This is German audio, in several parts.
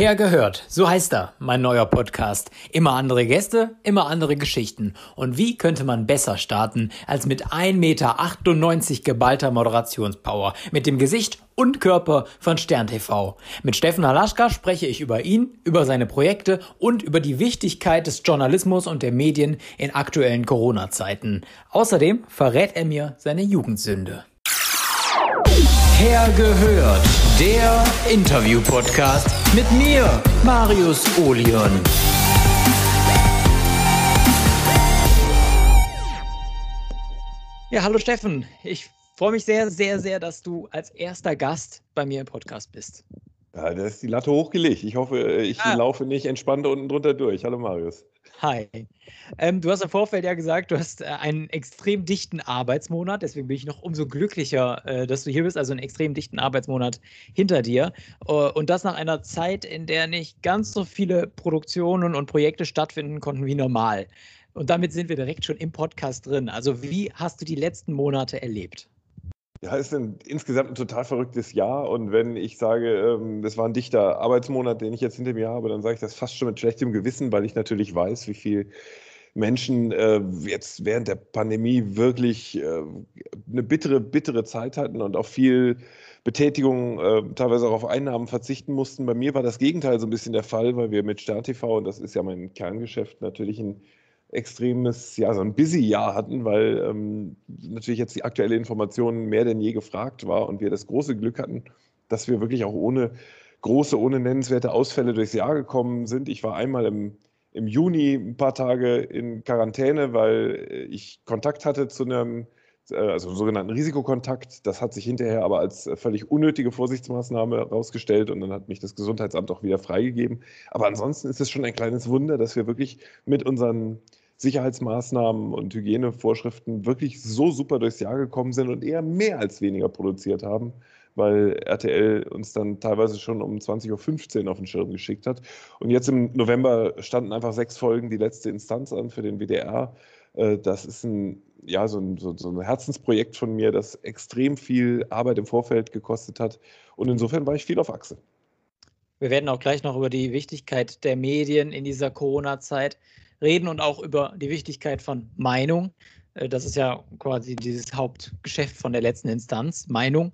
Hergehört, so heißt er, mein neuer Podcast. Immer andere Gäste, immer andere Geschichten. Und wie könnte man besser starten als mit 1,98 Meter geballter Moderationspower, mit dem Gesicht und Körper von Stern TV. Mit Steffen Halaschka spreche ich über ihn, über seine Projekte und über die Wichtigkeit des Journalismus und der Medien in aktuellen Corona-Zeiten. Außerdem verrät er mir seine Jugendsünde. Hergehört, der Interview-Podcast mit mir, Marius Olion. Ja, hallo Steffen. Ich freue mich sehr, sehr, sehr, dass du als erster Gast bei mir im Podcast bist. Ja, da ist die Latte hochgelegt. Ich hoffe, ich ah. laufe nicht entspannt unten drunter durch. Hallo Marius. Hi. Ähm, du hast im Vorfeld ja gesagt, du hast äh, einen extrem dichten Arbeitsmonat. Deswegen bin ich noch umso glücklicher, äh, dass du hier bist. Also einen extrem dichten Arbeitsmonat hinter dir. Uh, und das nach einer Zeit, in der nicht ganz so viele Produktionen und Projekte stattfinden konnten wie normal. Und damit sind wir direkt schon im Podcast drin. Also, wie hast du die letzten Monate erlebt? Ja, es ist ein, insgesamt ein total verrücktes Jahr. Und wenn ich sage, ähm, das war ein dichter Arbeitsmonat, den ich jetzt hinter mir habe, dann sage ich das fast schon mit schlechtem Gewissen, weil ich natürlich weiß, wie viel Menschen äh, jetzt während der Pandemie wirklich äh, eine bittere, bittere Zeit hatten und auf viel Betätigung, äh, teilweise auch auf Einnahmen verzichten mussten. Bei mir war das Gegenteil so ein bisschen der Fall, weil wir mit Stern TV, und das ist ja mein Kerngeschäft, natürlich ein extremes, ja, so ein busy Jahr hatten, weil ähm, natürlich jetzt die aktuelle Information mehr denn je gefragt war und wir das große Glück hatten, dass wir wirklich auch ohne große, ohne nennenswerte Ausfälle durchs Jahr gekommen sind. Ich war einmal im, im Juni ein paar Tage in Quarantäne, weil ich Kontakt hatte zu einem, äh, also einen sogenannten Risikokontakt. Das hat sich hinterher aber als völlig unnötige Vorsichtsmaßnahme herausgestellt und dann hat mich das Gesundheitsamt auch wieder freigegeben. Aber ansonsten ist es schon ein kleines Wunder, dass wir wirklich mit unseren Sicherheitsmaßnahmen und Hygienevorschriften wirklich so super durchs Jahr gekommen sind und eher mehr als weniger produziert haben, weil RTL uns dann teilweise schon um 20.15 Uhr auf den Schirm geschickt hat. Und jetzt im November standen einfach sechs Folgen die letzte Instanz an für den WDR. Äh, das ist ein, ja, so ein, so, so ein Herzensprojekt von mir, das extrem viel Arbeit im Vorfeld gekostet hat. Und insofern war ich viel auf Achse. Wir werden auch gleich noch über die Wichtigkeit der Medien in dieser Corona-Zeit reden und auch über die Wichtigkeit von Meinung. Äh, das ist ja quasi dieses Hauptgeschäft von der letzten Instanz, Meinung.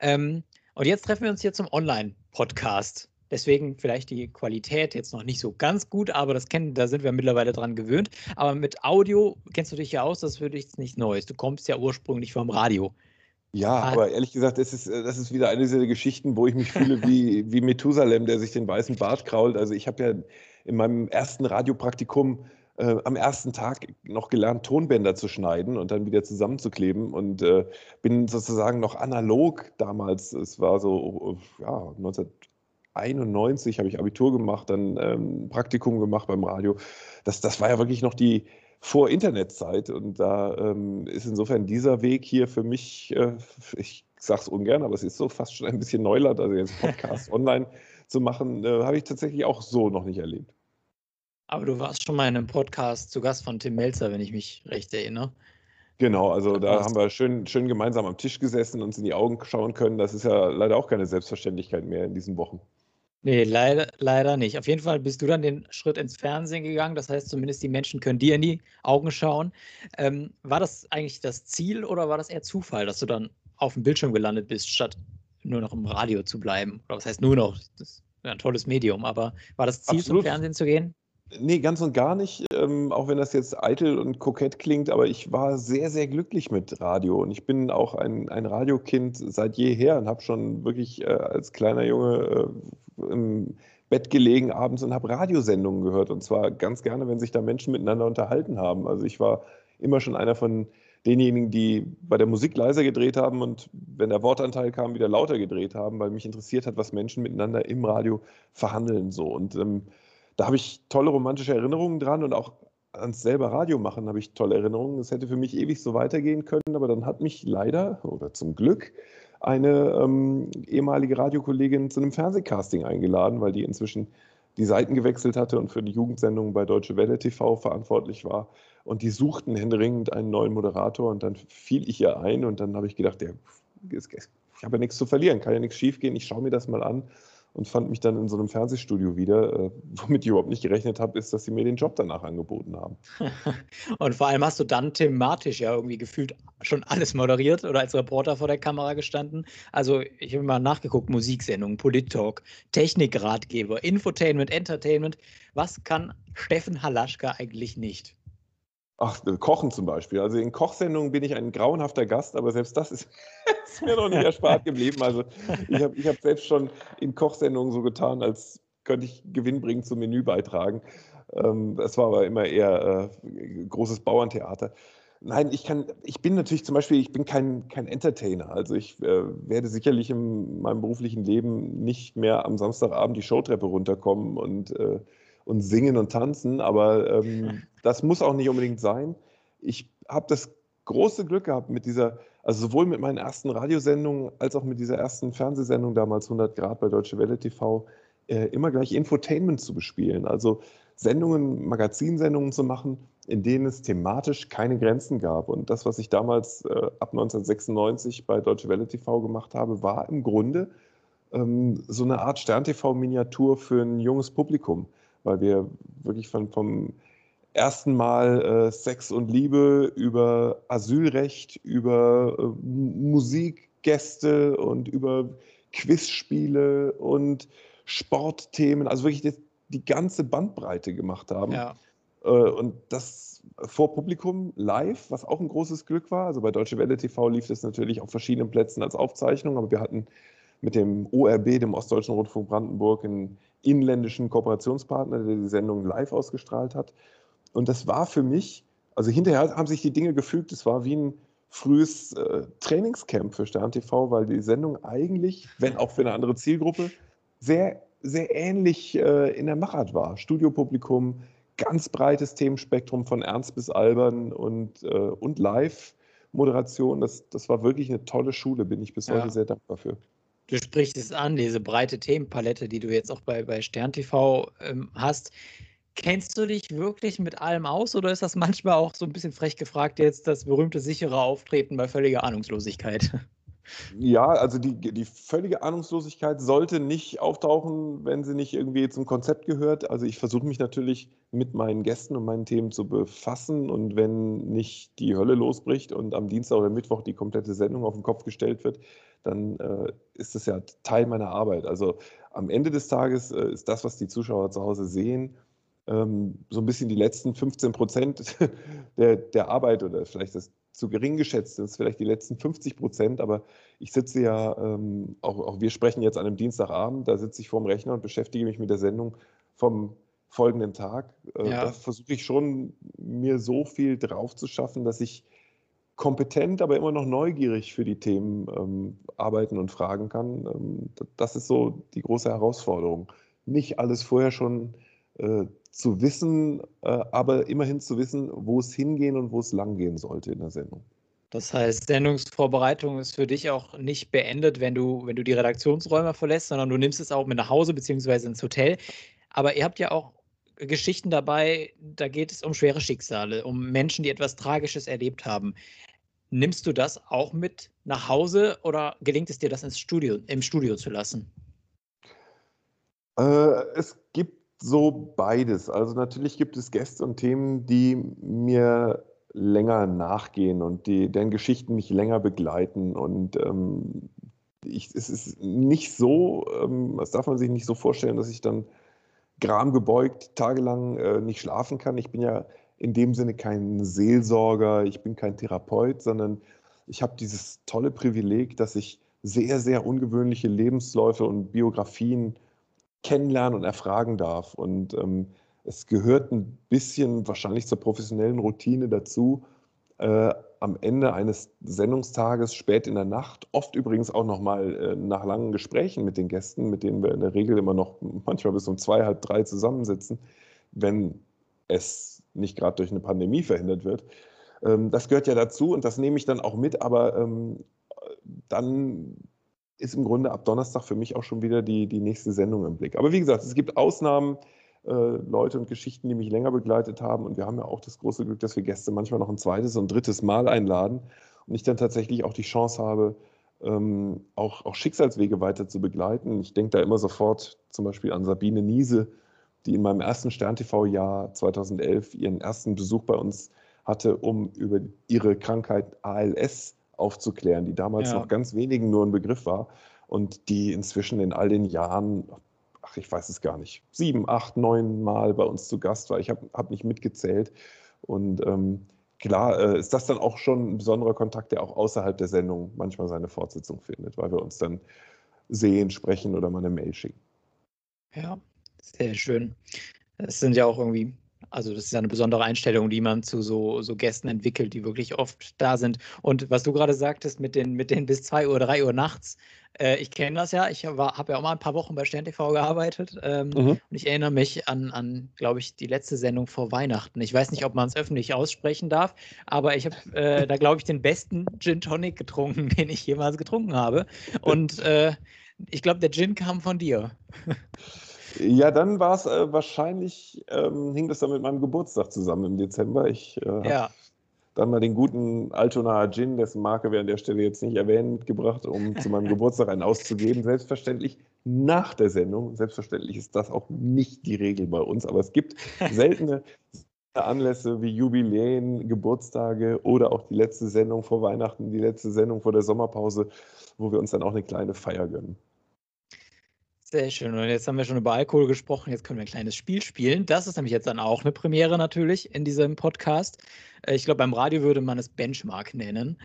Ähm, und jetzt treffen wir uns hier zum Online-Podcast. Deswegen vielleicht die Qualität jetzt noch nicht so ganz gut, aber das kennen, da sind wir mittlerweile dran gewöhnt. Aber mit Audio kennst du dich ja aus, das würde ich nichts Neues. Du kommst ja ursprünglich vom Radio. Ja, aber ehrlich gesagt, das ist, das ist wieder eine dieser Geschichten, wo ich mich fühle wie, wie Methusalem, der sich den weißen Bart krault. Also ich habe ja in meinem ersten Radiopraktikum äh, am ersten Tag noch gelernt, Tonbänder zu schneiden und dann wieder zusammenzukleben und äh, bin sozusagen noch analog damals, es war so ja, 1991 habe ich Abitur gemacht, dann ähm, Praktikum gemacht beim Radio. Das, das war ja wirklich noch die Vor-Internet-Zeit und da ähm, ist insofern dieser Weg hier für mich, äh, ich sage es ungern, aber es ist so fast schon ein bisschen Neuland, also jetzt Podcast online zu machen, äh, habe ich tatsächlich auch so noch nicht erlebt. Aber du warst schon mal in einem Podcast zu Gast von Tim Melzer, wenn ich mich recht erinnere. Genau, also da haben wir schön, schön gemeinsam am Tisch gesessen und uns in die Augen schauen können. Das ist ja leider auch keine Selbstverständlichkeit mehr in diesen Wochen. Nee, leider, leider nicht. Auf jeden Fall bist du dann den Schritt ins Fernsehen gegangen. Das heißt, zumindest die Menschen können dir in die Augen schauen. Ähm, war das eigentlich das Ziel oder war das eher Zufall, dass du dann auf dem Bildschirm gelandet bist, statt nur noch im Radio zu bleiben. Oder was heißt nur noch? Das ist ein tolles Medium, aber war das Ziel, Absolut. zum Fernsehen zu gehen? Nee, ganz und gar nicht, ähm, auch wenn das jetzt eitel und kokett klingt, aber ich war sehr, sehr glücklich mit Radio und ich bin auch ein, ein Radiokind seit jeher und habe schon wirklich äh, als kleiner Junge äh, im Bett gelegen abends und habe Radiosendungen gehört und zwar ganz gerne, wenn sich da Menschen miteinander unterhalten haben. Also ich war immer schon einer von denjenigen, die bei der Musik leiser gedreht haben und wenn der Wortanteil kam, wieder lauter gedreht haben, weil mich interessiert hat, was Menschen miteinander im Radio verhandeln so. Und ähm, da habe ich tolle romantische Erinnerungen dran und auch ans selber Radio machen habe ich tolle Erinnerungen. Es hätte für mich ewig so weitergehen können, aber dann hat mich leider oder zum Glück eine ähm, ehemalige Radiokollegin zu einem Fernsehcasting eingeladen, weil die inzwischen die Seiten gewechselt hatte und für die Jugendsendung bei Deutsche Welle TV verantwortlich war. Und die suchten händeringend einen neuen Moderator und dann fiel ich ihr ein und dann habe ich gedacht, ja, ich habe ja nichts zu verlieren, kann ja nichts schiefgehen, ich schaue mir das mal an. Und fand mich dann in so einem Fernsehstudio wieder. Äh, womit ich überhaupt nicht gerechnet habe, ist, dass sie mir den Job danach angeboten haben. und vor allem hast du dann thematisch ja irgendwie gefühlt schon alles moderiert oder als Reporter vor der Kamera gestanden. Also ich habe mal nachgeguckt, Musiksendungen, Polit-Talk, Technikratgeber, Infotainment, Entertainment. Was kann Steffen Halaschka eigentlich nicht? Ach, äh, Kochen zum Beispiel. Also in Kochsendungen bin ich ein grauenhafter Gast, aber selbst das ist, ist mir noch nicht erspart geblieben. Also ich habe ich hab selbst schon in Kochsendungen so getan, als könnte ich Gewinn bringen zum Menü beitragen. Ähm, das war aber immer eher äh, großes Bauerntheater. Nein, ich kann, ich bin natürlich zum Beispiel, ich bin kein, kein Entertainer. Also ich äh, werde sicherlich in meinem beruflichen Leben nicht mehr am Samstagabend die Showtreppe runterkommen und äh, und singen und tanzen, aber ähm, das muss auch nicht unbedingt sein. Ich habe das große Glück gehabt mit dieser, also sowohl mit meinen ersten Radiosendungen als auch mit dieser ersten Fernsehsendung damals 100 Grad bei Deutsche Welle TV, äh, immer gleich Infotainment zu bespielen. Also Sendungen, Magazinsendungen zu machen, in denen es thematisch keine Grenzen gab. Und das, was ich damals äh, ab 1996 bei Deutsche Welle TV gemacht habe, war im Grunde ähm, so eine Art Stern-TV-Miniatur für ein junges Publikum weil wir wirklich von, vom ersten Mal äh, Sex und Liebe über Asylrecht, über äh, Musikgäste und über Quizspiele und Sportthemen, also wirklich das, die ganze Bandbreite gemacht haben. Ja. Äh, und das vor Publikum live, was auch ein großes Glück war. Also bei Deutsche Welle TV lief das natürlich auf verschiedenen Plätzen als Aufzeichnung, aber wir hatten mit dem ORB, dem Ostdeutschen Rundfunk Brandenburg, in inländischen Kooperationspartner, der die Sendung live ausgestrahlt hat. Und das war für mich, also hinterher haben sich die Dinge gefügt, es war wie ein frühes äh, Trainingscamp für Stern TV, weil die Sendung eigentlich, wenn auch für eine andere Zielgruppe, sehr, sehr ähnlich äh, in der Machart war. Studiopublikum, ganz breites Themenspektrum von ernst bis albern und, äh, und Live-Moderation. Das, das war wirklich eine tolle Schule, bin ich bis ja. heute sehr dankbar für. Du sprichst es an, diese breite Themenpalette, die du jetzt auch bei, bei Stern TV ähm, hast. Kennst du dich wirklich mit allem aus oder ist das manchmal auch so ein bisschen frech gefragt jetzt das berühmte sichere Auftreten bei völliger Ahnungslosigkeit? Ja, also die, die völlige Ahnungslosigkeit sollte nicht auftauchen, wenn sie nicht irgendwie zum Konzept gehört. Also ich versuche mich natürlich mit meinen Gästen und meinen Themen zu befassen und wenn nicht die Hölle losbricht und am Dienstag oder Mittwoch die komplette Sendung auf den Kopf gestellt wird, dann äh, ist das ja Teil meiner Arbeit. Also am Ende des Tages äh, ist das, was die Zuschauer zu Hause sehen, ähm, so ein bisschen die letzten 15 Prozent der, der Arbeit oder vielleicht das zu gering geschätzt sind, vielleicht die letzten 50 Prozent, aber ich sitze ja, ähm, auch, auch wir sprechen jetzt an einem Dienstagabend, da sitze ich vorm Rechner und beschäftige mich mit der Sendung vom folgenden Tag. Äh, ja. Da versuche ich schon, mir so viel drauf zu schaffen, dass ich kompetent, aber immer noch neugierig für die Themen ähm, arbeiten und fragen kann. Ähm, das ist so die große Herausforderung. Nicht alles vorher schon äh, zu wissen, äh, aber immerhin zu wissen, wo es hingehen und wo es langgehen sollte in der Sendung. Das heißt, Sendungsvorbereitung ist für dich auch nicht beendet, wenn du, wenn du die Redaktionsräume verlässt, sondern du nimmst es auch mit nach Hause bzw. ins Hotel. Aber ihr habt ja auch Geschichten dabei, da geht es um schwere Schicksale, um Menschen, die etwas Tragisches erlebt haben. Nimmst du das auch mit nach Hause oder gelingt es dir, das ins Studio, im Studio zu lassen? Äh, es gibt so beides. Also natürlich gibt es Gäste und Themen, die mir länger nachgehen und die, deren Geschichten mich länger begleiten. Und ähm, ich, es ist nicht so, ähm, das darf man sich nicht so vorstellen, dass ich dann gramgebeugt tagelang äh, nicht schlafen kann. Ich bin ja in dem Sinne kein Seelsorger, ich bin kein Therapeut, sondern ich habe dieses tolle Privileg, dass ich sehr, sehr ungewöhnliche Lebensläufe und Biografien kennenlernen und erfragen darf. Und ähm, es gehört ein bisschen wahrscheinlich zur professionellen Routine dazu, äh, am Ende eines Sendungstages spät in der Nacht, oft übrigens auch nochmal äh, nach langen Gesprächen mit den Gästen, mit denen wir in der Regel immer noch manchmal bis um zwei, halb drei zusammensitzen, wenn es nicht gerade durch eine Pandemie verhindert wird. Ähm, das gehört ja dazu und das nehme ich dann auch mit, aber ähm, dann ist im Grunde ab Donnerstag für mich auch schon wieder die, die nächste Sendung im Blick. Aber wie gesagt, es gibt Ausnahmen, Leute und Geschichten, die mich länger begleitet haben. Und wir haben ja auch das große Glück, dass wir Gäste manchmal noch ein zweites und drittes Mal einladen und ich dann tatsächlich auch die Chance habe, ähm, auch, auch Schicksalswege weiter zu begleiten. Ich denke da immer sofort zum Beispiel an Sabine Niese, die in meinem ersten Stern-TV-Jahr 2011 ihren ersten Besuch bei uns hatte, um über ihre Krankheit ALS aufzuklären, die damals ja. noch ganz wenigen nur ein Begriff war und die inzwischen in all den Jahren, ach, ich weiß es gar nicht, sieben, acht, neun Mal bei uns zu Gast war. Ich habe hab nicht mitgezählt. Und ähm, klar äh, ist das dann auch schon ein besonderer Kontakt, der auch außerhalb der Sendung manchmal seine Fortsetzung findet, weil wir uns dann sehen, sprechen oder mal eine Mail schicken. Ja, sehr schön. Es sind ja auch irgendwie also das ist ja eine besondere Einstellung, die man zu so, so Gästen entwickelt, die wirklich oft da sind. Und was du gerade sagtest mit den, mit den bis 2 Uhr, 3 Uhr nachts, äh, ich kenne das ja. Ich habe ja auch mal ein paar Wochen bei Stern TV gearbeitet. Ähm, mhm. Und ich erinnere mich an, an glaube ich, die letzte Sendung vor Weihnachten. Ich weiß nicht, ob man es öffentlich aussprechen darf, aber ich habe äh, da, glaube ich, den besten Gin Tonic getrunken, den ich jemals getrunken habe. Und äh, ich glaube, der Gin kam von dir. Ja, dann war es äh, wahrscheinlich, ähm, hing das dann mit meinem Geburtstag zusammen im Dezember. Ich äh, ja. dann mal den guten Altona Gin, dessen Marke wir an der Stelle jetzt nicht erwähnen, mitgebracht, um zu meinem Geburtstag einen auszugeben. Selbstverständlich nach der Sendung. Selbstverständlich ist das auch nicht die Regel bei uns, aber es gibt seltene Anlässe wie Jubiläen, Geburtstage oder auch die letzte Sendung vor Weihnachten, die letzte Sendung vor der Sommerpause, wo wir uns dann auch eine kleine Feier gönnen. Sehr schön. Und jetzt haben wir schon über Alkohol gesprochen. Jetzt können wir ein kleines Spiel spielen. Das ist nämlich jetzt dann auch eine Premiere natürlich in diesem Podcast. Äh, ich glaube, beim Radio würde man es Benchmark nennen.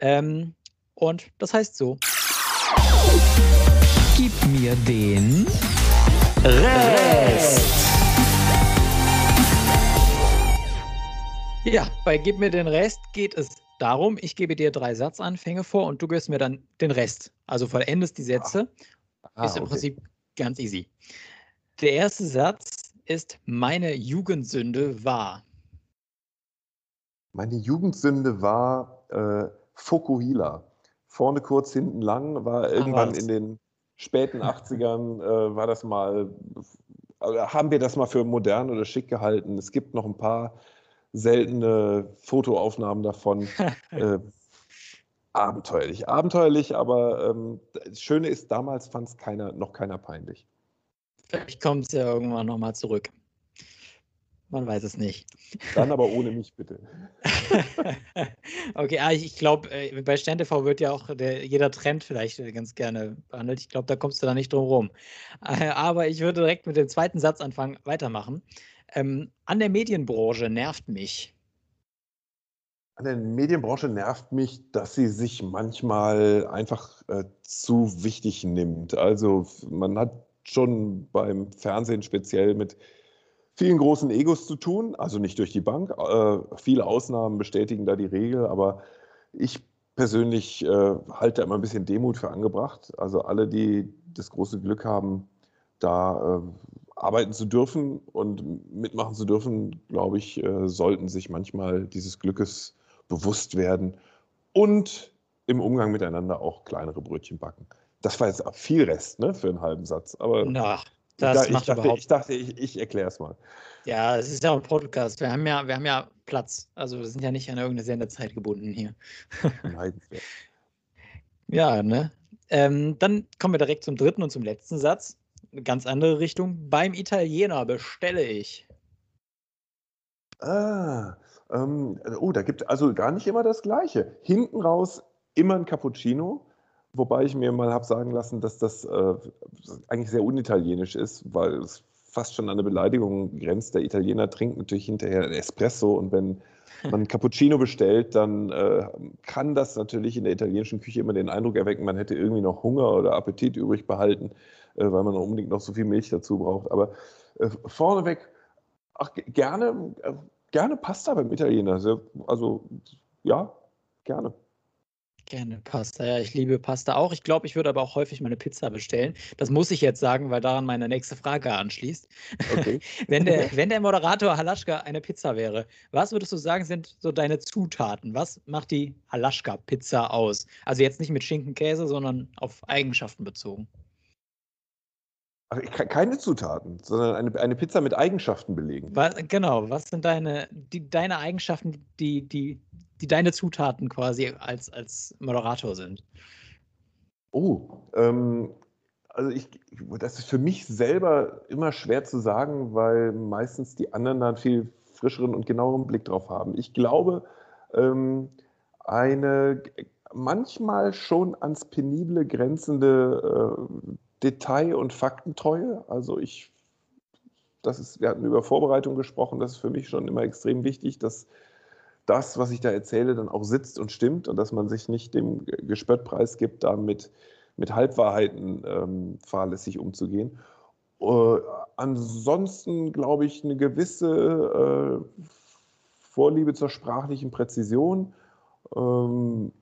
Ähm, und das heißt so. Gib mir den Rest. Ja, bei Gib mir den Rest geht es darum, ich gebe dir drei Satzanfänge vor und du gibst mir dann den Rest. Also vollendest die Sätze. Ach. Ah, ist im okay. Prinzip ganz easy. Der erste Satz ist: Meine Jugendsünde war. Meine Jugendsünde war äh, Fokuhila. Vorne kurz, hinten lang, war irgendwann Ach, in den späten 80ern, äh, war das mal, äh, haben wir das mal für modern oder schick gehalten. Es gibt noch ein paar seltene Fotoaufnahmen davon. äh, abenteuerlich. Abenteuerlich, aber ähm, das Schöne ist, damals fand es keiner, noch keiner peinlich. Vielleicht kommt es ja irgendwann nochmal zurück. Man weiß es nicht. Dann aber ohne mich, bitte. okay, ah, ich, ich glaube, äh, bei SternTV wird ja auch der, jeder Trend vielleicht ganz gerne behandelt. Ich glaube, da kommst du da nicht drum rum. Aber ich würde direkt mit dem zweiten Satz anfangen, weitermachen. Ähm, an der Medienbranche nervt mich. An der Medienbranche nervt mich, dass sie sich manchmal einfach äh, zu wichtig nimmt. Also man hat schon beim Fernsehen speziell mit vielen großen Egos zu tun, also nicht durch die Bank. Äh, viele Ausnahmen bestätigen da die Regel, aber ich persönlich äh, halte immer ein bisschen Demut für angebracht. Also alle, die das große Glück haben, da äh, arbeiten zu dürfen und mitmachen zu dürfen, glaube ich, äh, sollten sich manchmal dieses Glückes bewusst werden und im Umgang miteinander auch kleinere Brötchen backen. Das war jetzt viel Rest ne, für einen halben Satz. Aber Na, das ich, macht dachte, überhaupt ich dachte, ich, ich erkläre es mal. Ja, es ist ja auch ein Podcast. Wir haben ja, wir haben ja Platz. Also wir sind ja nicht an irgendeine Sendezeit gebunden hier. Nein. ja, ne? Ähm, dann kommen wir direkt zum dritten und zum letzten Satz. Eine ganz andere Richtung. Beim Italiener bestelle ich. Ah, ähm, oh, da gibt es also gar nicht immer das Gleiche. Hinten raus immer ein Cappuccino, wobei ich mir mal habe sagen lassen, dass das äh, eigentlich sehr unitalienisch ist, weil es fast schon an eine Beleidigung grenzt. Der Italiener trinkt natürlich hinterher Espresso und wenn man Cappuccino bestellt, dann äh, kann das natürlich in der italienischen Küche immer den Eindruck erwecken, man hätte irgendwie noch Hunger oder Appetit übrig behalten, äh, weil man unbedingt noch so viel Milch dazu braucht. Aber äh, vorneweg, ach, gerne äh, gerne Pasta beim Italiener. Also ja, gerne. Gerne Pasta, ja, ich liebe Pasta auch. Ich glaube, ich würde aber auch häufig meine Pizza bestellen. Das muss ich jetzt sagen, weil daran meine nächste Frage anschließt. Okay. wenn, der, wenn der Moderator Halaschka eine Pizza wäre, was würdest du sagen, sind so deine Zutaten? Was macht die Halaschka-Pizza aus? Also jetzt nicht mit Schinken, Käse, sondern auf Eigenschaften bezogen. Ach, keine Zutaten, sondern eine, eine Pizza mit Eigenschaften belegen. Was, genau, was sind deine, die, deine Eigenschaften, die, die, die deine Zutaten quasi als, als Moderator sind? Oh, ähm, also ich, das ist für mich selber immer schwer zu sagen, weil meistens die anderen da einen viel frischeren und genaueren Blick drauf haben. Ich glaube, ähm, eine manchmal schon ans Penible grenzende äh, Detail- und Faktentreue. Also ich, das ist, wir hatten über Vorbereitung gesprochen, das ist für mich schon immer extrem wichtig, dass das, was ich da erzähle, dann auch sitzt und stimmt und dass man sich nicht dem Gespöttpreis gibt, damit mit Halbwahrheiten ähm, fahrlässig umzugehen. Äh, ansonsten glaube ich eine gewisse äh, Vorliebe zur sprachlichen Präzision. Ähm,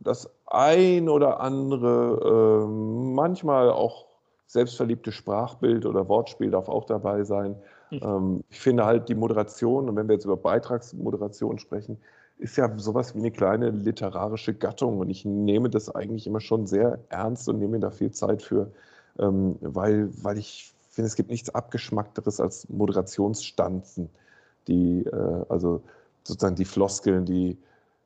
das ein oder andere, äh, manchmal auch selbstverliebte Sprachbild oder Wortspiel darf auch dabei sein. Mhm. Ähm, ich finde halt die Moderation, und wenn wir jetzt über Beitragsmoderation sprechen, ist ja sowas wie eine kleine literarische Gattung und ich nehme das eigentlich immer schon sehr ernst und nehme mir da viel Zeit für, ähm, weil, weil ich finde, es gibt nichts Abgeschmackteres als Moderationsstanzen, die, äh, also sozusagen die Floskeln, die,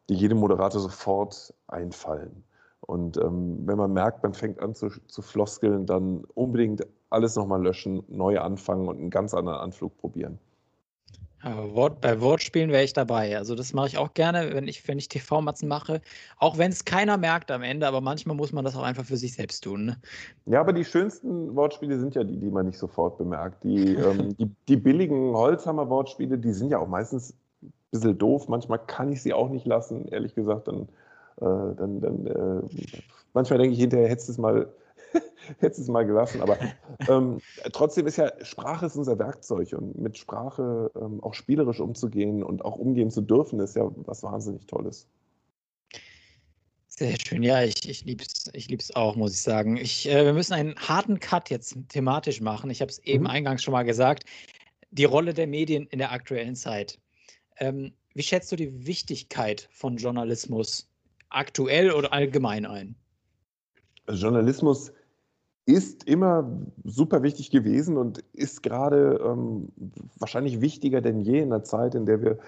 die jedem Moderator sofort einfallen. Und ähm, wenn man merkt, man fängt an zu, zu floskeln, dann unbedingt alles nochmal löschen, neu anfangen und einen ganz anderen Anflug probieren. Wort, bei Wortspielen wäre ich dabei. Also das mache ich auch gerne, wenn ich, wenn ich TV-Matzen mache. Auch wenn es keiner merkt am Ende, aber manchmal muss man das auch einfach für sich selbst tun. Ne? Ja, aber die schönsten Wortspiele sind ja die, die man nicht sofort bemerkt. Die, ähm, die, die billigen Holzhammer-Wortspiele, die sind ja auch meistens bisschen doof. Manchmal kann ich sie auch nicht lassen, ehrlich gesagt. Dann, äh, dann, dann äh, manchmal denke ich hinterher, hättest du es mal hätte es mal gelassen. Aber ähm, trotzdem ist ja Sprache ist unser Werkzeug und mit Sprache ähm, auch spielerisch umzugehen und auch umgehen zu dürfen, ist ja was wahnsinnig Tolles. Sehr schön, ja, ich, ich liebe es ich lieb's auch, muss ich sagen. Ich, äh, wir müssen einen harten Cut jetzt thematisch machen. Ich habe es eben mhm. eingangs schon mal gesagt. Die Rolle der Medien in der aktuellen Zeit. Ähm, wie schätzt du die Wichtigkeit von Journalismus aktuell oder allgemein ein? Journalismus ist immer super wichtig gewesen und ist gerade ähm, wahrscheinlich wichtiger denn je in der Zeit, in der wir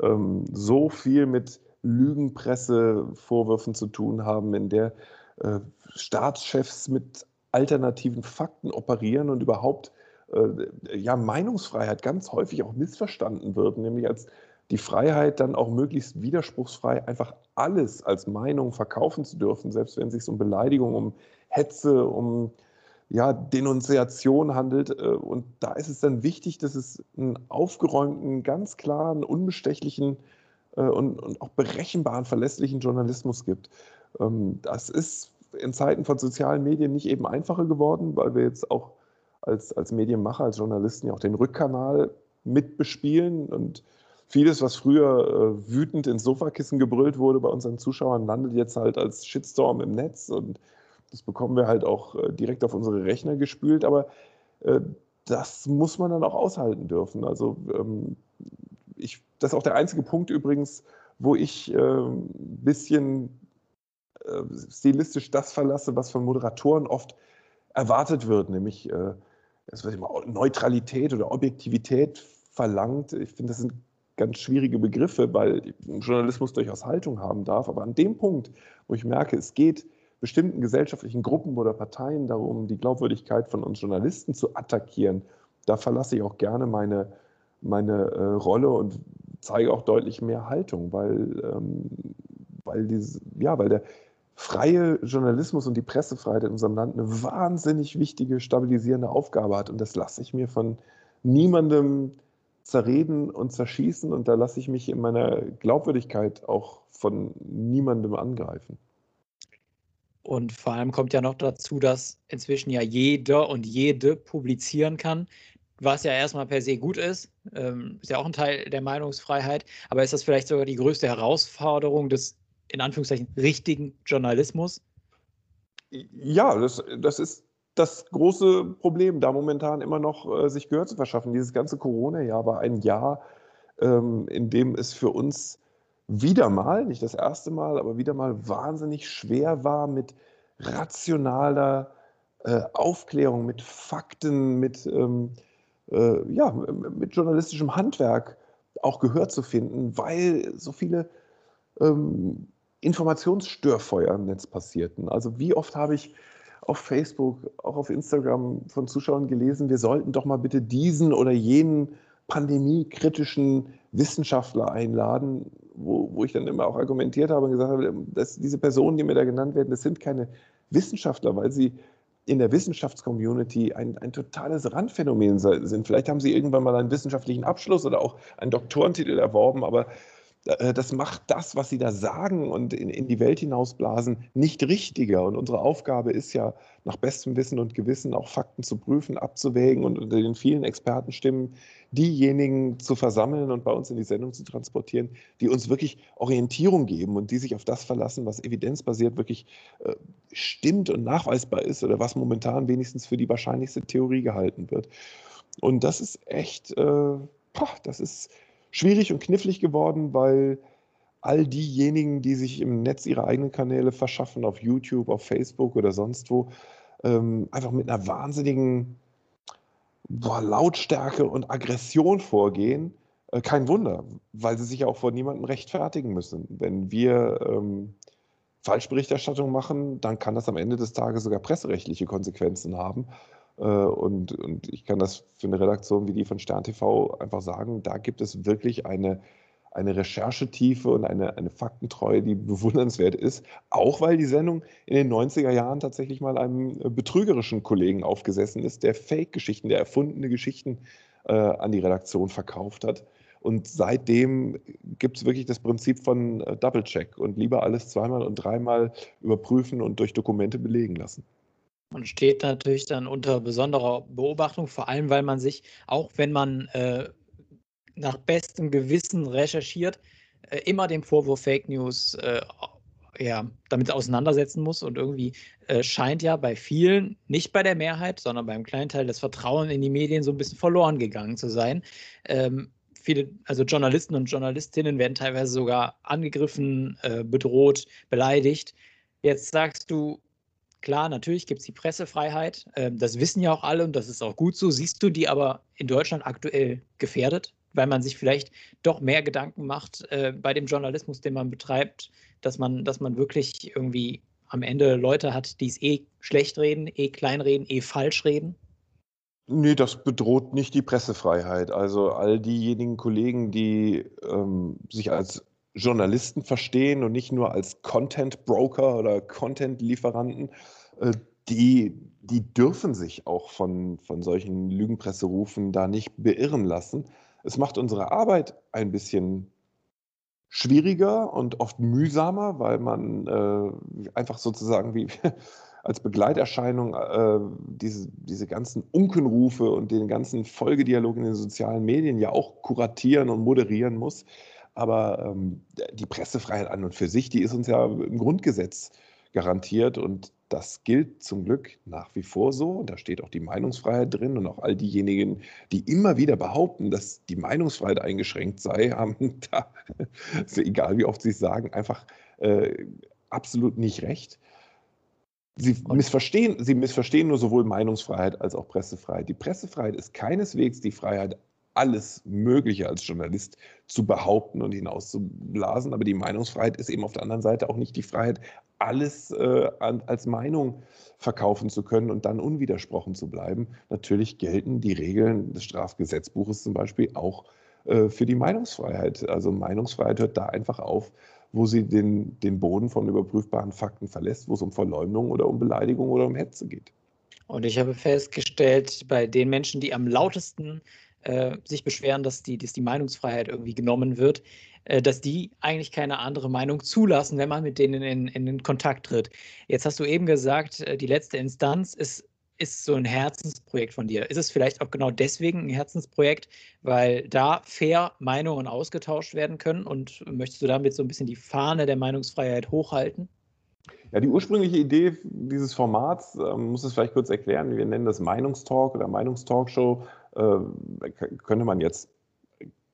ähm, so viel mit Lügenpressevorwürfen zu tun haben, in der äh, Staatschefs mit alternativen Fakten operieren und überhaupt äh, ja, Meinungsfreiheit ganz häufig auch missverstanden wird, nämlich als die Freiheit, dann auch möglichst widerspruchsfrei einfach alles als Meinung verkaufen zu dürfen, selbst wenn es sich um Beleidigung, um Hetze, um ja, Denunziation handelt. Äh, und da ist es dann wichtig, dass es einen aufgeräumten, ganz klaren, unbestechlichen äh, und, und auch berechenbaren, verlässlichen Journalismus gibt. Ähm, das ist in Zeiten von sozialen Medien nicht eben einfacher geworden, weil wir jetzt auch als, als Medienmacher, als Journalisten ja auch den Rückkanal mitbespielen und vieles, was früher äh, wütend ins Sofakissen gebrüllt wurde bei unseren Zuschauern, landet jetzt halt als Shitstorm im Netz und das bekommen wir halt auch äh, direkt auf unsere Rechner gespült, aber äh, das muss man dann auch aushalten dürfen. Also ähm, ich, das ist auch der einzige Punkt übrigens, wo ich ein ähm, bisschen äh, stilistisch das verlasse, was von Moderatoren oft erwartet wird, nämlich es wird immer Neutralität oder Objektivität verlangt. Ich finde, das sind ganz schwierige Begriffe, weil Journalismus durchaus Haltung haben darf. Aber an dem Punkt, wo ich merke, es geht bestimmten gesellschaftlichen Gruppen oder Parteien darum, die Glaubwürdigkeit von uns Journalisten zu attackieren, da verlasse ich auch gerne meine, meine äh, Rolle und zeige auch deutlich mehr Haltung, weil, ähm, weil, diese, ja, weil der freie Journalismus und die Pressefreiheit in unserem Land eine wahnsinnig wichtige, stabilisierende Aufgabe hat. Und das lasse ich mir von niemandem zerreden und zerschießen und da lasse ich mich in meiner Glaubwürdigkeit auch von niemandem angreifen. Und vor allem kommt ja noch dazu, dass inzwischen ja jeder und jede publizieren kann, was ja erstmal per se gut ist. Ähm, ist ja auch ein Teil der Meinungsfreiheit. Aber ist das vielleicht sogar die größte Herausforderung des, in Anführungszeichen, richtigen Journalismus? Ja, das, das ist das große Problem, da momentan immer noch äh, sich Gehör zu verschaffen. Dieses ganze Corona-Jahr war ein Jahr, ähm, in dem es für uns wieder mal, nicht das erste Mal, aber wieder mal wahnsinnig schwer war mit rationaler äh, Aufklärung, mit Fakten, mit, ähm, äh, ja, mit journalistischem Handwerk auch Gehör zu finden, weil so viele ähm, Informationsstörfeuer im Netz passierten. Also wie oft habe ich auf Facebook, auch auf Instagram von Zuschauern gelesen, wir sollten doch mal bitte diesen oder jenen pandemiekritischen Wissenschaftler einladen, wo, wo ich dann immer auch argumentiert habe und gesagt habe, dass diese Personen, die mir da genannt werden, das sind keine Wissenschaftler, weil sie in der Wissenschaftscommunity ein, ein totales Randphänomen sind. Vielleicht haben sie irgendwann mal einen wissenschaftlichen Abschluss oder auch einen Doktorentitel erworben, aber das macht das, was sie da sagen und in, in, die Welt hinausblasen, nicht richtiger. Und unsere Aufgabe ist ja, nach bestem Wissen und Gewissen auch Fakten zu prüfen, abzuwägen und unter den vielen Expertenstimmen diejenigen zu versammeln und bei uns in die Sendung zu transportieren, die uns wirklich Orientierung geben und die sich auf das verlassen, was evidenzbasiert wirklich äh, stimmt und nachweisbar ist oder was momentan wenigstens für die wahrscheinlichste Theorie gehalten wird. Und das ist echt, äh, boah, das ist schwierig und knifflig geworden, weil all diejenigen, die sich im Netz ihre eigenen Kanäle verschaffen, auf YouTube, auf Facebook oder sonst wo, ähm, einfach mit einer wahnsinnigen boah, Lautstärke und Aggression vorgehen. Äh, kein Wunder, weil sie sich ja auch vor niemandem rechtfertigen müssen. Wenn wir ähm, Falschberichterstattung machen, dann kann das am Ende des Tages sogar presserechtliche Konsequenzen haben. Äh, und, und ich kann das für eine Redaktion wie die von Stern TV einfach sagen, da gibt es wirklich eine, eine Recherchetiefe und eine, eine Faktentreue, die bewundernswert ist. Auch weil die Sendung in den 90er Jahren tatsächlich mal einem betrügerischen Kollegen aufgesessen ist, der Fake-Geschichten, der erfundene Geschichten äh, an die Redaktion verkauft hat. Und seitdem gibt es wirklich das Prinzip von äh, Double-Check und lieber alles zweimal und dreimal überprüfen und durch Dokumente belegen lassen. Man steht natürlich dann unter besonderer Beobachtung, vor allem weil man sich, auch wenn man äh, nach bestem Gewissen recherchiert, äh, immer dem Vorwurf Fake News äh, ja, damit auseinandersetzen muss. Und irgendwie äh, scheint ja bei vielen, nicht bei der Mehrheit, sondern beim kleinen Teil, das Vertrauen in die Medien so ein bisschen verloren gegangen zu sein. Ähm, viele, also Journalisten und Journalistinnen werden teilweise sogar angegriffen, äh, bedroht, beleidigt. Jetzt sagst du, Klar, natürlich gibt es die Pressefreiheit. Ähm, das wissen ja auch alle und das ist auch gut so. Siehst du die aber in Deutschland aktuell gefährdet, weil man sich vielleicht doch mehr Gedanken macht äh, bei dem Journalismus, den man betreibt, dass man, dass man wirklich irgendwie am Ende Leute hat, die es eh schlecht reden, eh kleinreden, eh falsch reden? Nee, das bedroht nicht die Pressefreiheit. Also all diejenigen Kollegen, die ähm, sich als Journalisten verstehen und nicht nur als Content Broker oder Content Lieferanten, äh, die, die dürfen sich auch von, von solchen Lügenpresserufen da nicht beirren lassen. Es macht unsere Arbeit ein bisschen schwieriger und oft mühsamer, weil man äh, einfach sozusagen wie als Begleiterscheinung äh, diese, diese ganzen Unkenrufe und den ganzen Folgedialog in den sozialen Medien ja auch kuratieren und moderieren muss. Aber ähm, die Pressefreiheit an und für sich, die ist uns ja im Grundgesetz garantiert und das gilt zum Glück nach wie vor so. Da steht auch die Meinungsfreiheit drin und auch all diejenigen, die immer wieder behaupten, dass die Meinungsfreiheit eingeschränkt sei, haben da, egal wie oft sie es sagen, einfach äh, absolut nicht recht. Sie missverstehen, sie missverstehen nur sowohl Meinungsfreiheit als auch Pressefreiheit. Die Pressefreiheit ist keineswegs die Freiheit, alles Mögliche als Journalist zu behaupten und hinauszublasen. Aber die Meinungsfreiheit ist eben auf der anderen Seite auch nicht die Freiheit, alles äh, an, als Meinung verkaufen zu können und dann unwidersprochen zu bleiben. Natürlich gelten die Regeln des Strafgesetzbuches zum Beispiel auch äh, für die Meinungsfreiheit. Also Meinungsfreiheit hört da einfach auf, wo sie den, den Boden von überprüfbaren Fakten verlässt, wo es um Verleumdung oder um Beleidigung oder um Hetze geht. Und ich habe festgestellt, bei den Menschen, die am lautesten äh, sich beschweren, dass die, dass die Meinungsfreiheit irgendwie genommen wird, äh, dass die eigentlich keine andere Meinung zulassen, wenn man mit denen in, in, in Kontakt tritt. Jetzt hast du eben gesagt, äh, die letzte Instanz ist, ist so ein Herzensprojekt von dir. Ist es vielleicht auch genau deswegen ein Herzensprojekt, weil da fair Meinungen ausgetauscht werden können und möchtest du damit so ein bisschen die Fahne der Meinungsfreiheit hochhalten? Ja, die ursprüngliche Idee dieses Formats, ähm, muss es vielleicht kurz erklären, wir nennen das Meinungstalk oder Meinungstalkshow, könnte man jetzt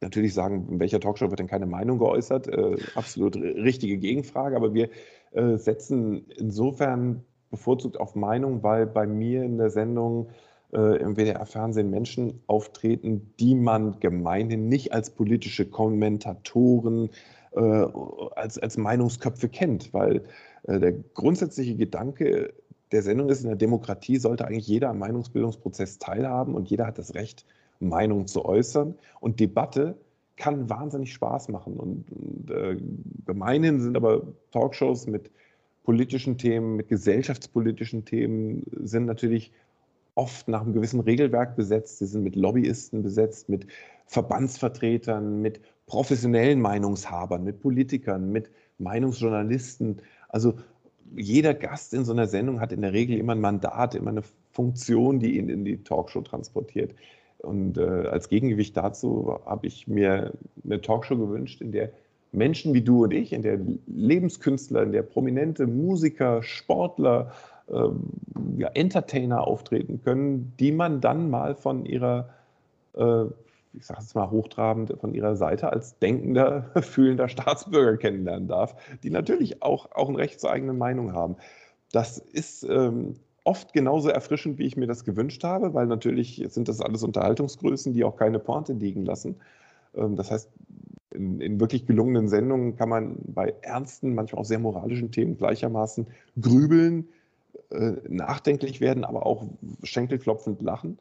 natürlich sagen, in welcher Talkshow wird denn keine Meinung geäußert? Äh, absolut richtige Gegenfrage, aber wir äh, setzen insofern bevorzugt auf Meinung, weil bei mir in der Sendung äh, im WDR-Fernsehen Menschen auftreten, die man gemeinhin nicht als politische Kommentatoren äh, als, als Meinungsköpfe kennt, weil äh, der grundsätzliche Gedanke der Sendung ist, in der Demokratie sollte eigentlich jeder am Meinungsbildungsprozess teilhaben und jeder hat das Recht, Meinung zu äußern. Und Debatte kann wahnsinnig Spaß machen. Und, und äh, gemeinhin sind aber Talkshows mit politischen Themen, mit gesellschaftspolitischen Themen, sind natürlich oft nach einem gewissen Regelwerk besetzt. Sie sind mit Lobbyisten besetzt, mit Verbandsvertretern, mit professionellen Meinungshabern, mit Politikern, mit Meinungsjournalisten. Also jeder Gast in so einer Sendung hat in der Regel immer ein Mandat, immer eine Funktion, die ihn in die Talkshow transportiert. Und äh, als Gegengewicht dazu habe ich mir eine Talkshow gewünscht, in der Menschen wie du und ich, in der Lebenskünstler, in der prominente Musiker, Sportler, ähm, ja, Entertainer auftreten können, die man dann mal von ihrer, äh, ich sage es mal hochtrabend, von ihrer Seite als denkender, fühlender Staatsbürger kennenlernen darf, die natürlich auch, auch ein Recht zur eigenen Meinung haben. Das ist ähm, oft genauso erfrischend, wie ich mir das gewünscht habe, weil natürlich sind das alles Unterhaltungsgrößen, die auch keine Pointe liegen lassen. Ähm, das heißt, in, in, wirklich gelungenen Sendungen kann man bei ernsten, manchmal auch sehr moralischen Themen gleichermaßen grübeln, äh, nachdenklich werden, aber auch schenkelklopfend lachen.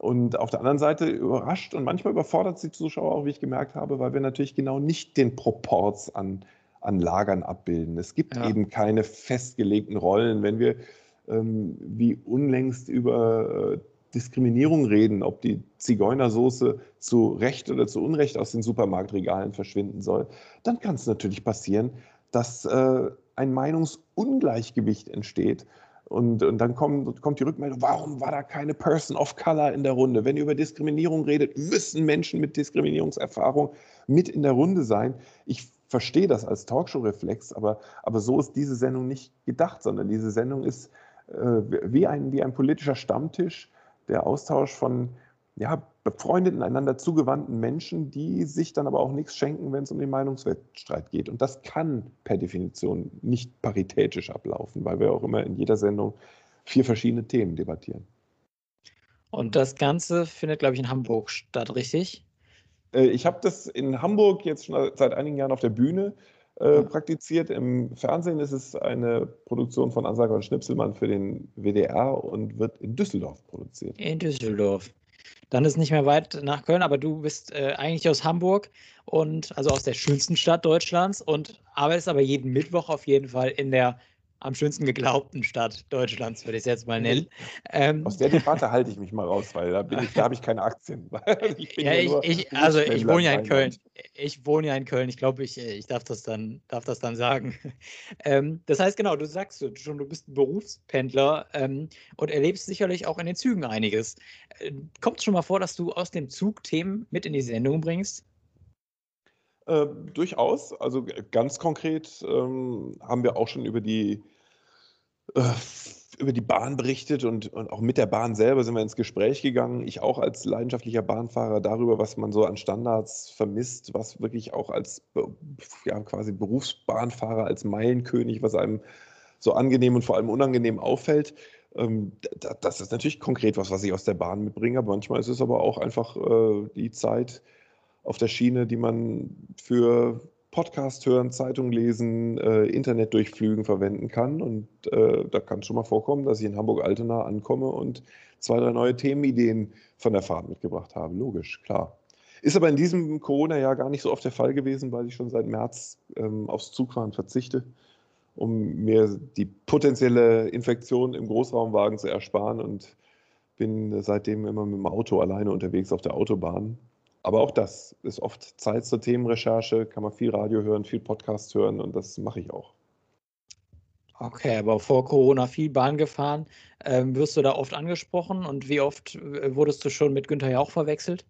Und auf der anderen Seite überrascht und manchmal überfordert die Zuschauer auch, wie ich gemerkt habe, weil wir natürlich genau nicht den Proports an, an Lagern abbilden. Es gibt ja. eben keine festgelegten Rollen. Wenn wir ähm, wie unlängst über äh, Diskriminierung reden, ob die Zigeunersoße zu Recht oder zu Unrecht aus den Supermarktregalen verschwinden soll, dann kann es natürlich passieren, dass äh, ein Meinungsungleichgewicht entsteht. Und, und dann kommt, kommt die Rückmeldung, warum war da keine Person of Color in der Runde? Wenn ihr über Diskriminierung redet, müssen Menschen mit Diskriminierungserfahrung mit in der Runde sein. Ich verstehe das als Talkshow-Reflex, aber, aber so ist diese Sendung nicht gedacht, sondern diese Sendung ist äh, wie, ein, wie ein politischer Stammtisch, der Austausch von ja, befreundeten, einander zugewandten Menschen, die sich dann aber auch nichts schenken, wenn es um den Meinungswettstreit geht. Und das kann per Definition nicht paritätisch ablaufen, weil wir auch immer in jeder Sendung vier verschiedene Themen debattieren. Und das Ganze findet, glaube ich, in Hamburg statt, richtig? Äh, ich habe das in Hamburg jetzt schon seit einigen Jahren auf der Bühne äh, praktiziert. Im Fernsehen ist es eine Produktion von Ansager und Schnipselmann für den WDR und wird in Düsseldorf produziert. In Düsseldorf. Dann ist nicht mehr weit nach Köln, aber du bist äh, eigentlich aus Hamburg und also aus der schönsten Stadt Deutschlands und arbeitest aber jeden Mittwoch auf jeden Fall in der am schönsten geglaubten Stadt Deutschlands, würde ich es jetzt mal nennen. Ähm, Aus der Debatte halte ich mich mal raus, weil da, da habe ich keine Aktien. ich ja, ich, ich, also ich wohne ja in Köln. Ich wohne ja in Köln. Ich glaube, ich, ich darf, das dann, darf das dann sagen. Ähm, das heißt, genau, du sagst schon, du bist ein Berufspendler ähm, und erlebst sicherlich auch in den Zügen einiges. Äh, kommt es schon mal vor, dass du aus dem Zug Themen mit in die Sendung bringst? Äh, durchaus. Also ganz konkret ähm, haben wir auch schon über die, äh, über die Bahn berichtet und, und auch mit der Bahn selber sind wir ins Gespräch gegangen. Ich auch als leidenschaftlicher Bahnfahrer darüber, was man so an Standards vermisst, was wirklich auch als ja, quasi Berufsbahnfahrer, als Meilenkönig, was einem so angenehm und vor allem unangenehm auffällt. Ähm, das ist natürlich konkret was, was ich aus der Bahn mitbringe, aber manchmal ist es aber auch einfach äh, die Zeit, auf der Schiene, die man für Podcast hören, Zeitung lesen, äh, Internetdurchflügen verwenden kann. Und äh, da kann es schon mal vorkommen, dass ich in Hamburg-Altena ankomme und zwei, drei neue Themenideen von der Fahrt mitgebracht habe. Logisch, klar. Ist aber in diesem Corona-Jahr gar nicht so oft der Fall gewesen, weil ich schon seit März ähm, aufs Zugfahren verzichte, um mir die potenzielle Infektion im Großraumwagen zu ersparen und bin seitdem immer mit dem Auto alleine unterwegs auf der Autobahn. Aber auch das ist oft Zeit zur Themenrecherche, kann man viel Radio hören, viel Podcast hören und das mache ich auch. Okay, aber vor Corona viel Bahn gefahren. Ähm, wirst du da oft angesprochen und wie oft äh, wurdest du schon mit Günther Jauch verwechselt?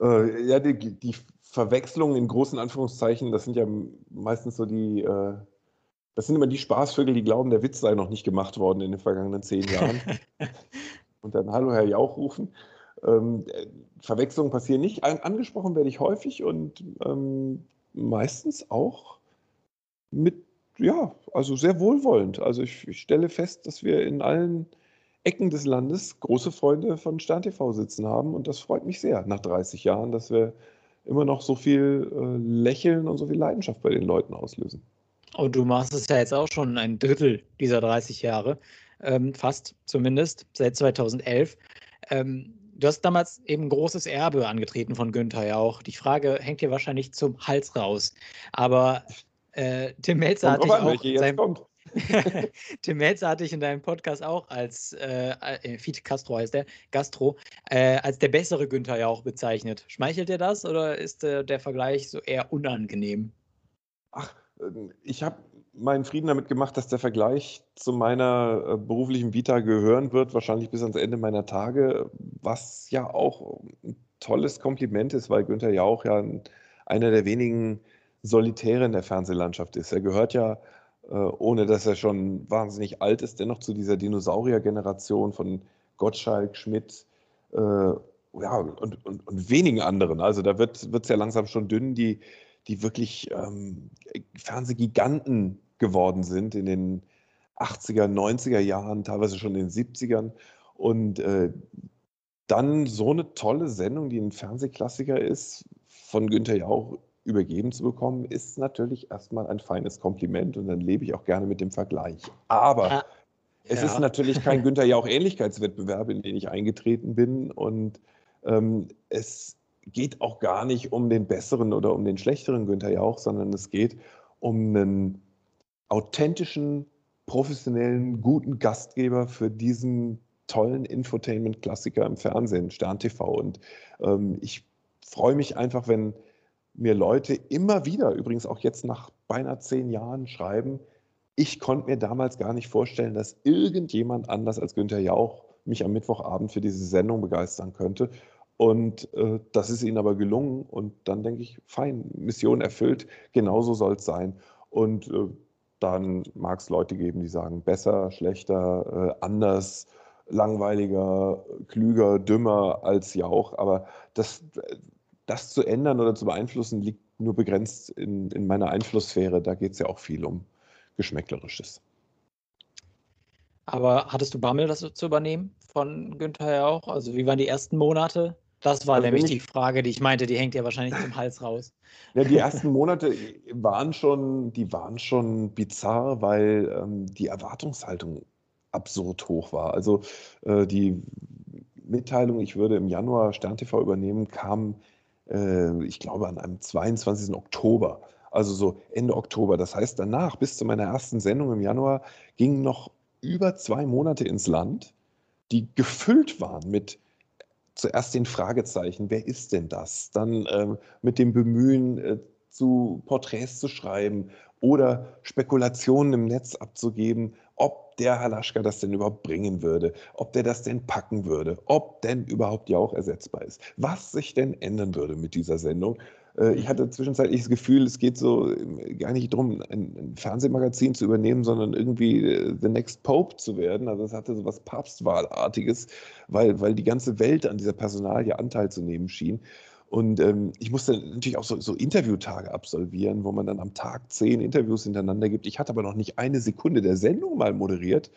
Äh, ja, die, die Verwechslungen in großen Anführungszeichen, das sind ja meistens so die, äh, das sind immer die Spaßvögel, die glauben, der Witz sei noch nicht gemacht worden in den vergangenen zehn Jahren. und dann Hallo Herr Jauch rufen. Ähm, Verwechslungen passieren nicht. An, angesprochen werde ich häufig und ähm, meistens auch mit, ja, also sehr wohlwollend. Also ich, ich, stelle fest, dass wir in allen Ecken des Landes große Freunde von Stern TV sitzen haben und das freut mich sehr nach 30 Jahren, dass wir immer noch so viel äh, Lächeln und so viel Leidenschaft bei den Leuten auslösen. Und du machst es ja jetzt auch schon ein Drittel dieser 30 Jahre, ähm, fast zumindest, seit 2011. Ähm, du hast damals eben ein großes Erbe angetreten von Günther ja auch. Die Frage hängt dir wahrscheinlich zum Hals raus. Aber äh, Tim Melzer hat dich auch. Tim Melzer hatte ich in deinem Podcast auch als äh, äh Fiete Castro heißt der, Gastro, äh, als der bessere Günther ja auch bezeichnet. Schmeichelt dir das oder ist äh, der Vergleich so eher unangenehm? Ach, ähm, ich habe meinen Frieden damit gemacht, dass der Vergleich zu meiner äh, beruflichen Vita gehören wird, wahrscheinlich bis ans Ende meiner Tage, was ja auch ein tolles Kompliment ist, weil Günther Jauch ja einer der wenigen Solitäre in der Fernsehlandschaft ist. Er gehört ja, äh, ohne dass er schon wahnsinnig alt ist, dennoch zu dieser Dinosaurier-Generation von Gottschalk, Schmidt äh, ja, und, und, und wenigen anderen. Also da wird es ja langsam schon dünn, die, die wirklich ähm, Fernsehgiganten geworden sind in den 80er, 90er Jahren, teilweise schon in den 70ern. Und äh, dann so eine tolle Sendung, die ein Fernsehklassiker ist, von Günther Jauch übergeben zu bekommen, ist natürlich erstmal ein feines Kompliment und dann lebe ich auch gerne mit dem Vergleich. Aber ja. es ja. ist natürlich kein Günther Jauch Ähnlichkeitswettbewerb, in den ich eingetreten bin und ähm, es geht auch gar nicht um den besseren oder um den schlechteren Günther Jauch, sondern es geht um einen authentischen, professionellen, guten Gastgeber für diesen tollen Infotainment-Klassiker im Fernsehen, Stern TV. Und ähm, ich freue mich einfach, wenn mir Leute immer wieder, übrigens auch jetzt nach beinahe zehn Jahren, schreiben, ich konnte mir damals gar nicht vorstellen, dass irgendjemand anders als Günther Jauch mich am Mittwochabend für diese Sendung begeistern könnte. Und äh, das ist ihnen aber gelungen. Und dann denke ich, fein, Mission erfüllt, genauso soll es sein. Und äh, dann mag es Leute geben, die sagen, besser, schlechter, äh, anders, langweiliger, klüger, dümmer als Jauch. Aber das, das zu ändern oder zu beeinflussen, liegt nur begrenzt in, in meiner Einflusssphäre. Da geht es ja auch viel um Geschmäcklerisches. Aber hattest du Bammel, das zu übernehmen von Günther Jauch? Also wie waren die ersten Monate? Das war also nämlich die Frage, die ich meinte, die hängt ja wahrscheinlich zum Hals raus. Ja, die ersten Monate waren schon, die waren schon bizarr, weil ähm, die Erwartungshaltung absurd hoch war. Also äh, die Mitteilung, ich würde im Januar Stern TV übernehmen, kam, äh, ich glaube, an einem 22. Oktober. Also so Ende Oktober. Das heißt, danach, bis zu meiner ersten Sendung im Januar, gingen noch über zwei Monate ins Land, die gefüllt waren mit zuerst den Fragezeichen, wer ist denn das? Dann ähm, mit dem Bemühen, äh, zu Porträts zu schreiben oder Spekulationen im Netz abzugeben, ob der Halaschka das denn überhaupt bringen würde, ob der das denn packen würde, ob denn überhaupt ja auch ersetzbar ist, was sich denn ändern würde mit dieser Sendung. Äh, ich hatte zwischenzeitlich das Gefühl, es geht so ähm, gar nicht darum, ein, Fernsehmagazin zu übernehmen, sondern irgendwie äh, the next Pope zu werden. Also es hatte so was Papstwahlartiges, weil, weil die ganze Welt an dieser Personalie Anteil zu nehmen schien. Und ähm, ich musste natürlich auch so, so, Interviewtage absolvieren, wo man dann am Tag zehn Interviews hintereinander gibt. Ich hatte aber noch nicht eine Sekunde der Sendung mal moderiert.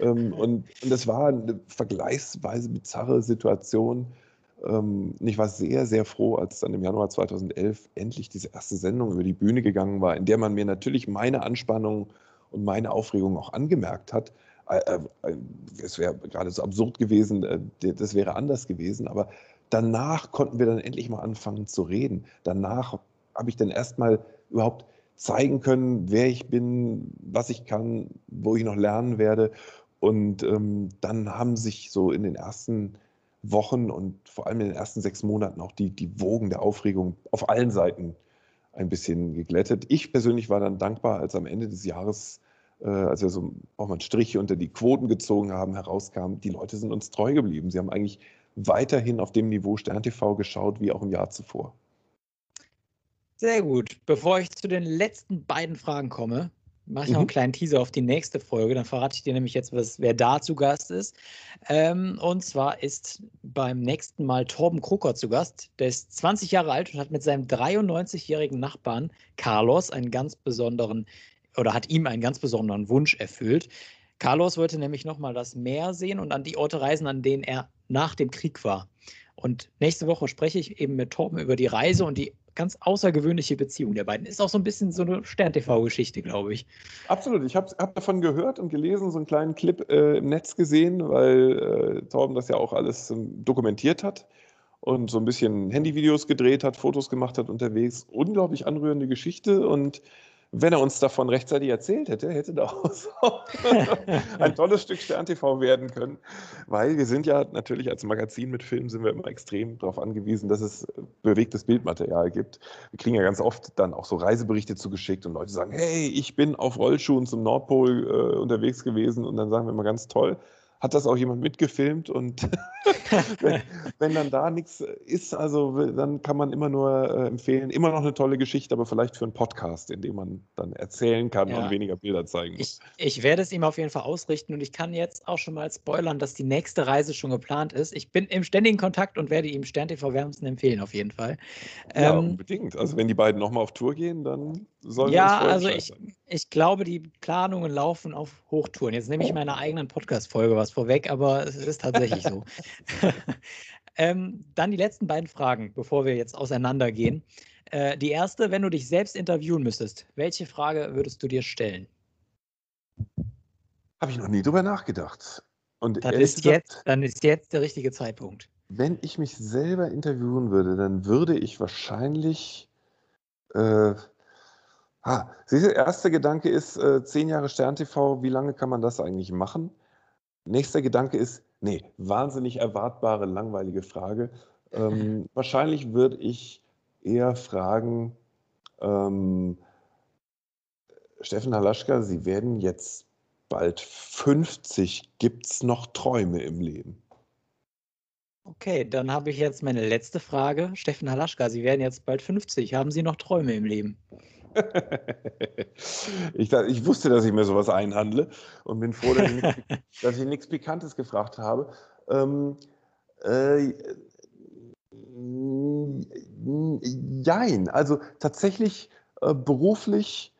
ähm, und, und das war eine vergleichsweise bizarre Situation. Ähm, und ich war sehr, sehr froh, als dann im Januar 2011 endlich diese erste Sendung über die Bühne gegangen war, in der man mir natürlich meine Anspannung und meine Aufregung auch angemerkt hat. Äh, äh, es wäre gerade so absurd gewesen, äh, das wäre anders gewesen, aber danach konnten wir dann endlich mal anfangen zu reden. Danach habe ich dann erstmal überhaupt zeigen können, wer ich bin, was ich kann, wo ich noch lernen werde. Und ähm, dann haben sich so in den ersten Wochen und vor allem in den ersten sechs Monaten auch die, die Wogen der Aufregung auf allen Seiten ein bisschen geglättet. Ich persönlich war dann dankbar, als am Ende des Jahres, als wir so auch mal einen Strich unter die Quoten gezogen haben, herauskam, die Leute sind uns treu geblieben. Sie haben eigentlich weiterhin auf dem Niveau Stern TV geschaut wie auch im Jahr zuvor. Sehr gut. Bevor ich zu den letzten beiden Fragen komme, mache ich noch einen mhm. kleinen Teaser auf die nächste Folge. Dann verrate ich dir nämlich jetzt, was, wer da zu Gast ist. Ähm, und zwar ist beim nächsten Mal Torben Krucker zu Gast. Der ist 20 Jahre alt und hat mit seinem 93-jährigen Nachbarn Carlos einen ganz besonderen oder hat ihm einen ganz besonderen Wunsch erfüllt. Carlos wollte nämlich nochmal das Meer sehen und an die Orte reisen, an denen er nach dem Krieg war. Und nächste Woche spreche ich eben mit Torben über die Reise und die ganz außergewöhnliche Beziehung der beiden. Ist auch so ein bisschen so eine Stern-TV-Geschichte, glaube ich. Absolut. Ich habe hab davon gehört und gelesen, so einen kleinen Clip äh, im Netz gesehen, weil äh, Torben das ja auch alles ähm, dokumentiert hat und so ein bisschen Handyvideos gedreht hat, Fotos gemacht hat unterwegs. Unglaublich anrührende Geschichte und wenn er uns davon rechtzeitig erzählt hätte, hätte daraus ein tolles Stück Stern-TV werden können. Weil wir sind ja natürlich als Magazin mit Film sind wir immer extrem darauf angewiesen, dass es bewegtes Bildmaterial gibt. Wir kriegen ja ganz oft dann auch so Reiseberichte zugeschickt und Leute sagen, hey, ich bin auf Rollschuhen zum Nordpol äh, unterwegs gewesen und dann sagen wir immer ganz toll hat das auch jemand mitgefilmt und wenn, wenn, dann da nichts ist, also dann kann man immer nur äh, empfehlen, immer noch eine tolle Geschichte, aber vielleicht für einen Podcast, in dem man dann erzählen kann ja. und weniger Bilder zeigen muss. Ich, ich, werde es ihm auf jeden Fall ausrichten und ich kann jetzt auch schon mal spoilern, dass die nächste Reise schon geplant ist. Ich bin im ständigen Kontakt und werde ihm Stern TV wärmsten empfehlen, auf jeden Fall. Ja, ähm, unbedingt. Also wenn die beiden nochmal auf Tour gehen, dann sollen ja, wir Ja, also ich, ich glaube, die Planungen laufen auf Hochtouren. Jetzt nehme ich meine eigenen Podcast-Folge was vorweg, aber es ist tatsächlich so. ähm, dann die letzten beiden Fragen, bevor wir jetzt auseinandergehen. Äh, die erste, wenn du dich selbst interviewen müsstest, welche Frage würdest du dir stellen? Habe ich noch nie drüber nachgedacht. Und dann ist, gesagt, jetzt, dann ist jetzt der richtige Zeitpunkt. Wenn ich mich selber interviewen würde, dann würde ich wahrscheinlich äh, Ah, siehst du, erster Gedanke ist, äh, zehn Jahre Stern-TV, wie lange kann man das eigentlich machen? Nächster Gedanke ist, nee, wahnsinnig erwartbare, langweilige Frage. Ähm, wahrscheinlich würde ich eher fragen, ähm, Steffen Halaschka, Sie werden jetzt bald 50. Gibt es noch Träume im Leben? Okay, dann habe ich jetzt meine letzte Frage. Steffen Halaschka, Sie werden jetzt bald 50. Haben Sie noch Träume im Leben? ich, ich, wusste, dass ich mir sowas einhandle und bin froh, dass ich, nix, dass ich nichts Pikantes gefragt habe. Ähm, äh, jein, also tatsächlich äh, beruflich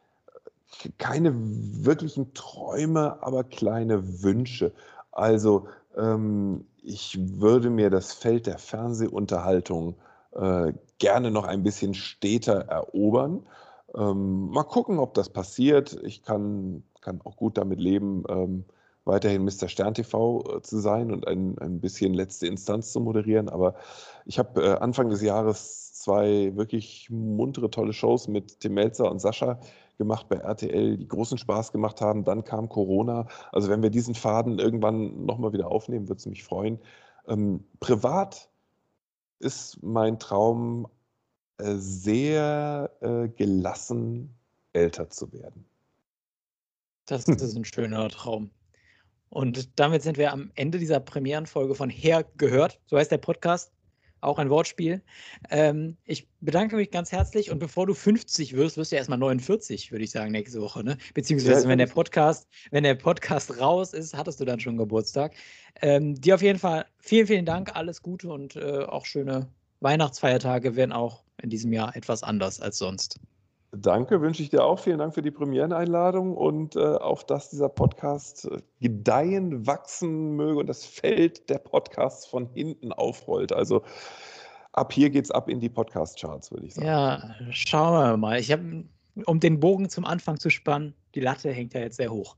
äh, keine wirklichen Träume, aber kleine Wünsche. Also ähm, ich würde mir das Feld der Fernsehunterhaltung äh, gerne noch ein bisschen steter erobern. Ähm, mal gucken, ob das passiert. Ich kann, kann auch gut damit leben, ähm, weiterhin Mr. Stern TV äh, zu sein und ein, ein bisschen letzte Instanz zu moderieren. Aber ich habe äh, Anfang des Jahres zwei wirklich muntere, tolle Shows mit Tim Melzer und Sascha gemacht bei RTL, die großen Spaß gemacht haben. Dann kam Corona. Also wenn wir diesen Faden irgendwann nochmal wieder aufnehmen, würde es mich freuen. Ähm, privat ist mein Traum sehr äh, gelassen älter zu werden. Das ist ein schöner Traum. Und damit sind wir am Ende dieser Premierenfolge von Her gehört. So heißt der Podcast. Auch ein Wortspiel. Ähm, ich bedanke mich ganz herzlich und bevor du 50 wirst, wirst du ja erstmal 49, würde ich sagen, nächste Woche. Ne? Beziehungsweise, wenn der Podcast, wenn der Podcast raus ist, hattest du dann schon Geburtstag. Ähm, dir auf jeden Fall vielen, vielen Dank, alles Gute und äh, auch schöne Weihnachtsfeiertage, wenn auch in diesem Jahr etwas anders als sonst. Danke, wünsche ich dir auch. Vielen Dank für die Premiereneinladung und äh, auch, dass dieser Podcast äh, gedeihen, wachsen möge und das Feld der Podcasts von hinten aufrollt. Also ab hier geht's ab in die Podcast-Charts, würde ich sagen. Ja, schauen wir mal. Ich habe, um den Bogen zum Anfang zu spannen, die Latte hängt ja jetzt sehr hoch.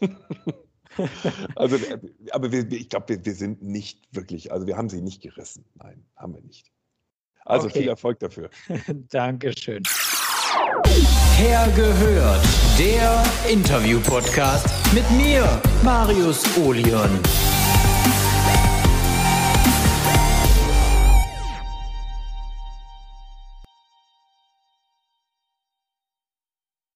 also, äh, aber wir, ich glaube, wir, wir sind nicht wirklich, also wir haben sie nicht gerissen. Nein, haben wir nicht. Also okay. viel Erfolg dafür. Dankeschön. Hergehört, der Interview-Podcast mit mir, Marius Olion.